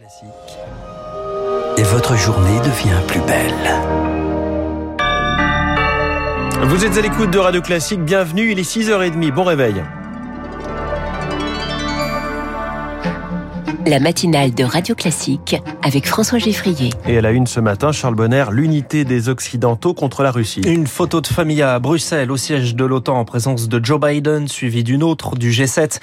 Classique. Et votre journée devient plus belle. Vous êtes à l'écoute de Radio Classique, bienvenue, il est 6h30, bon réveil. La matinale de Radio Classique avec François Geffrier. Et à la une ce matin, Charles Bonner, l'unité des Occidentaux contre la Russie. Une photo de famille à Bruxelles, au siège de l'OTAN, en présence de Joe Biden, suivi d'une autre du G7.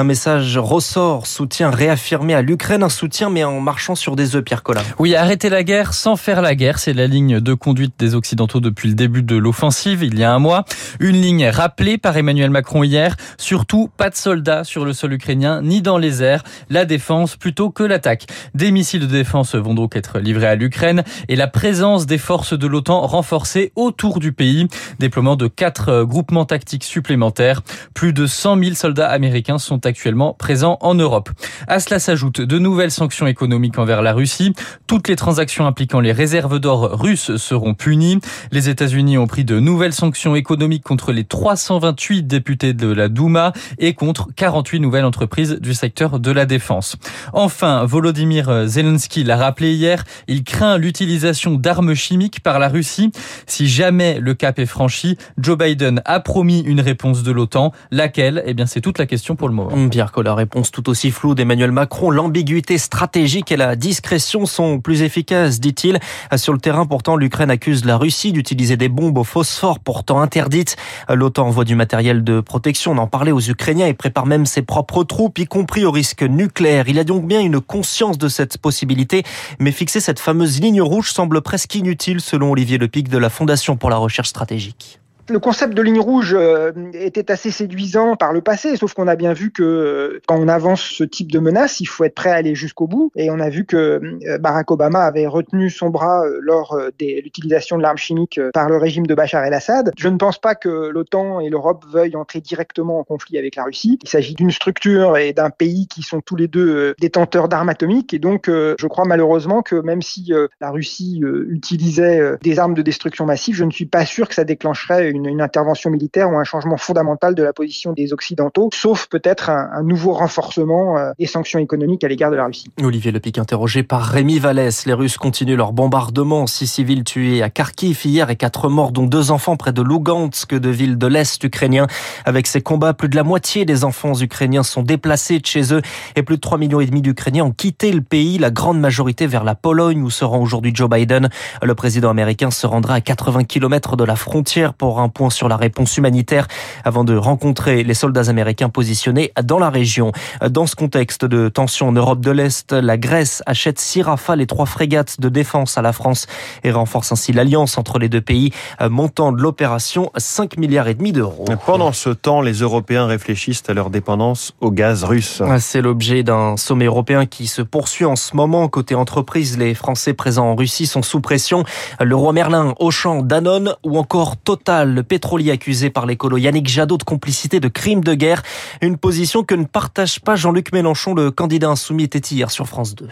Un message ressort, soutien réaffirmé à l'Ukraine, un soutien mais en marchant sur des œufs, Pierre Collin. Oui, arrêter la guerre sans faire la guerre, c'est la ligne de conduite des Occidentaux depuis le début de l'offensive, il y a un mois. Une ligne rappelée par Emmanuel Macron hier. Surtout, pas de soldats sur le sol ukrainien, ni dans les airs. La défense plutôt que l'attaque. Des missiles de défense vont donc être livrés à l'Ukraine et la présence des forces de l'OTAN renforcée autour du pays. Déploiement de quatre groupements tactiques supplémentaires. Plus de 100 000 soldats américains sont actuellement présents en Europe. À cela s'ajoutent de nouvelles sanctions économiques envers la Russie. Toutes les transactions impliquant les réserves d'or russes seront punies. Les États-Unis ont pris de nouvelles sanctions économiques contre les 328 députés de la Douma et contre 48 nouvelles entreprises du secteur de la défense. Enfin, Volodymyr Zelensky l'a rappelé hier, il craint l'utilisation d'armes chimiques par la Russie. Si jamais le cap est franchi, Joe Biden a promis une réponse de l'OTAN. Laquelle? Eh bien, c'est toute la question pour le moment. Pierre la réponse tout aussi floue d'Emmanuel Macron. L'ambiguïté stratégique et la discrétion sont plus efficaces, dit-il. Sur le terrain, pourtant, l'Ukraine accuse la Russie d'utiliser des bombes au phosphore pourtant interdites. L'OTAN envoie du matériel de protection, on en parlait aux Ukrainiens et prépare même ses propres troupes, y compris au risque nucléaire. Il a donc bien une conscience de cette possibilité, mais fixer cette fameuse ligne rouge semble presque inutile selon Olivier Lepic de la Fondation pour la recherche stratégique le concept de ligne rouge euh, était assez séduisant par le passé, sauf qu'on a bien vu que euh, quand on avance ce type de menace, il faut être prêt à aller jusqu'au bout. Et on a vu que euh, Barack Obama avait retenu son bras lors de l'utilisation de l'arme chimique par le régime de Bachar el-Assad. Je ne pense pas que l'OTAN et l'Europe veuillent entrer directement en conflit avec la Russie. Il s'agit d'une structure et d'un pays qui sont tous les deux détenteurs d'armes atomiques. Et donc, je crois malheureusement que même si la Russie utilisait des armes de destruction massive, je ne suis pas sûr que ça déclencherait une une, intervention militaire ou un changement fondamental de la position des Occidentaux, sauf peut-être un, nouveau renforcement euh, des sanctions économiques à l'égard de la Russie. Olivier Lepic interrogé par Rémi Vallès. Les Russes continuent leur bombardement. Six civils tués à Kharkiv hier et quatre morts, dont deux enfants près de Lugansk, de ville de l'Est ukrainien. Avec ces combats, plus de la moitié des enfants ukrainiens sont déplacés de chez eux et plus de 3 millions d'Ukrainiens ont quitté le pays, la grande majorité vers la Pologne où se rend aujourd'hui Joe Biden. Le président américain se rendra à 80 km de la frontière pour un point sur la réponse humanitaire avant de rencontrer les soldats américains positionnés dans la région. Dans ce contexte de tension en Europe de l'Est, la Grèce achète six rafales et trois frégates de défense à la France et renforce ainsi l'alliance entre les deux pays, montant de l'opération 5 milliards et demi d'euros. Pendant ce temps, les Européens réfléchissent à leur dépendance au gaz russe. C'est l'objet d'un sommet européen qui se poursuit en ce moment. Côté entreprise, les Français présents en Russie sont sous pression. Le roi Merlin, Auchan, Danone ou encore Total, le pétrolier accusé par l'écolo Yannick Jadot de complicité de crimes de guerre. Une position que ne partage pas Jean-Luc Mélenchon, le candidat insoumis était hier sur France 2.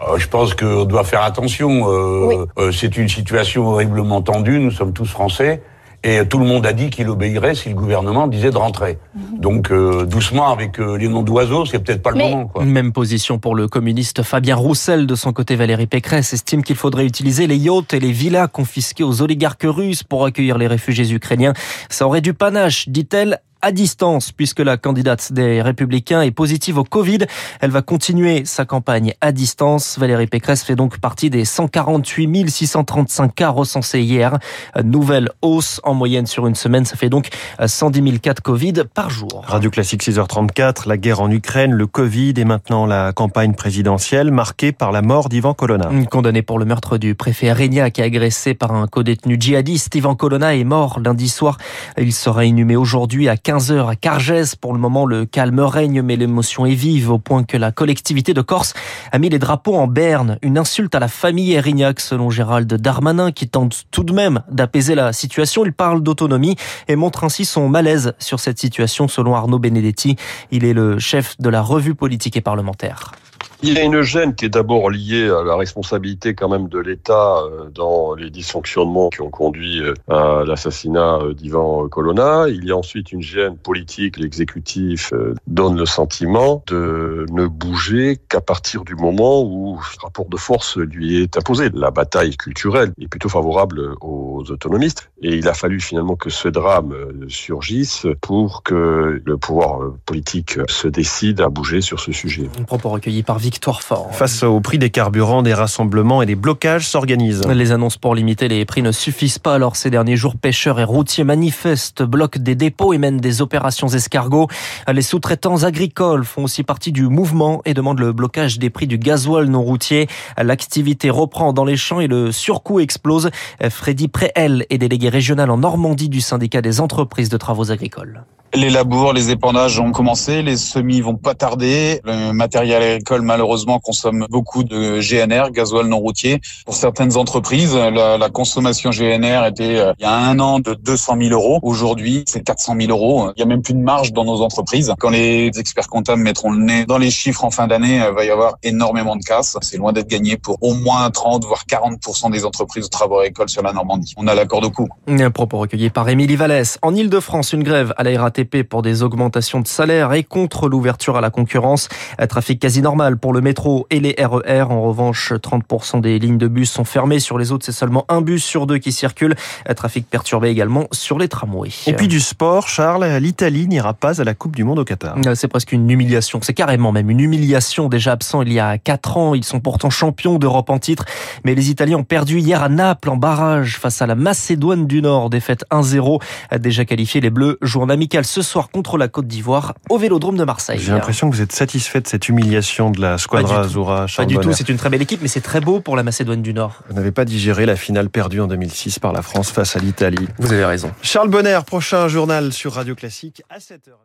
Euh, je pense qu'on doit faire attention. Euh, euh, c'est une situation horriblement tendue. Nous sommes tous français. Et tout le monde a dit qu'il obéirait si le gouvernement disait de rentrer. Mhm. Donc euh, doucement avec euh, les noms d'oiseaux, c'est peut-être pas le moment. Quoi. Même position pour le communiste Fabien Roussel. De son côté, Valérie Pécresse estime qu'il faudrait utiliser les yachts et les villas confisquées aux oligarques russes pour accueillir les réfugiés ukrainiens. Ça aurait du panache, dit-elle, à distance puisque la candidate des Républicains est positive au Covid. Elle va continuer sa campagne à distance. Valérie Pécresse fait donc partie des 148 635 cas recensés hier. Nouvelle hausse en moyenne sur une semaine. Ça fait donc 110 000 cas de Covid par jour. Radio Classique 6h34, la guerre en Ukraine, le Covid et maintenant la campagne présidentielle marquée par la mort d'Ivan Colonna. Condamné pour le meurtre du préfet Arignac agressé par un co-détenu djihadiste, Ivan Colonna est mort lundi soir. Il sera inhumé aujourd'hui à 15h à Cargès. Pour le moment, le calme règne, mais l'émotion est vive au point que la collectivité de Corse a mis les drapeaux en berne. Une insulte à la famille Erignac, selon Gérald Darmanin, qui tente tout de même d'apaiser la situation. Il parle d'autonomie et montre ainsi son malaise sur cette situation, selon Arnaud Benedetti. Il est le chef de la revue politique et parlementaire. Il y a une gêne qui est d'abord liée à la responsabilité quand même de l'État euh, dans les dysfonctionnements qui ont conduit euh, à l'assassinat euh, d'Ivan Colonna. Il y a ensuite une gêne politique. L'exécutif donne le sentiment de ne bouger qu'à partir du moment où ce rapport de force lui est imposé. La bataille culturelle est plutôt favorable aux autonomistes et il a fallu finalement que ce drame surgisse pour que le pouvoir politique se décide à bouger sur ce sujet. Un propos recueilli par Victoire Fort. Face au prix des carburants, des rassemblements et des blocages s'organisent. Les annonces pour limiter les prix ne suffisent pas. Alors ces derniers jours, pêcheurs et routiers manifestent, bloquent des dépôts et mènent des opérations escargots. Les sous-traitants agricoles font aussi partie du mouvement et demandent le blocage des prix du gasoil non routier. L'activité reprend dans les champs et le surcoût explose. Freddy Préel est délégué régional en Normandie du syndicat des entreprises de travaux agricoles. Les labours, les épandages ont commencé, les semis vont pas tarder. Le matériel agricole, malheureusement, consomme beaucoup de GNR, gasoil non routier. Pour certaines entreprises, la, consommation GNR était euh, il y a un an de 200 000 euros. Aujourd'hui, c'est 400 000 euros. Il y a même plus de marge dans nos entreprises. Quand les experts comptables mettront le nez dans les chiffres en fin d'année, il va y avoir énormément de casse. C'est loin d'être gagné pour au moins 30 voire 40% des entreprises de travaux agricoles sur la Normandie. On a l'accord de coût. Un propos recueilli par Émilie Vallès. En Ile-de-France, une grève à la RATP pour des augmentations de salaire et contre l'ouverture à la concurrence. Trafic quasi normal pour le métro et les RER. En revanche, 30% des lignes de bus sont fermées. Sur les autres, c'est seulement un bus sur deux qui circule. Trafic perturbé également sur les tramways. Et puis du sport, Charles, l'Italie n'ira pas à la Coupe du Monde au Qatar. Euh, c'est presque une humiliation. C'est carrément même une humiliation. Déjà absent il y a 4 ans. Ils sont pourtant champions d'Europe en titre. Mais les Italiens ont perdu hier à Naples en barrage face à la Macédoine du Nord. Défaite 1-0. Déjà qualifié, les Bleus jouent en amical ce soir contre la Côte d'Ivoire au Vélodrome de Marseille. J'ai l'impression que vous êtes satisfait de cette humiliation de la Squadra Azura. Pas du tout, c'est une très belle équipe, mais c'est très beau pour la Macédoine du Nord. Vous n'avez pas digéré la finale perdue en 2006 par la France face à l'Italie. Vous avez raison. Charles Bonner, prochain journal sur Radio Classique à 7h.